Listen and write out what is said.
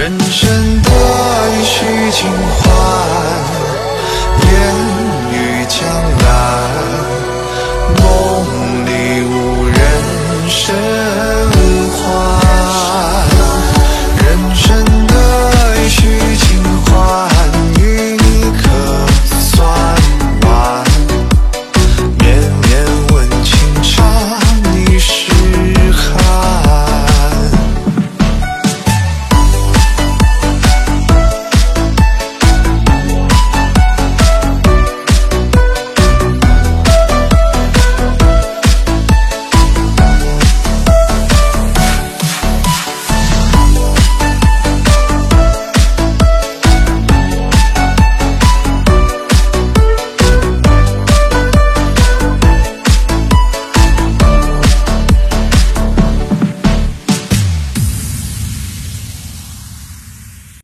人生得意须尽。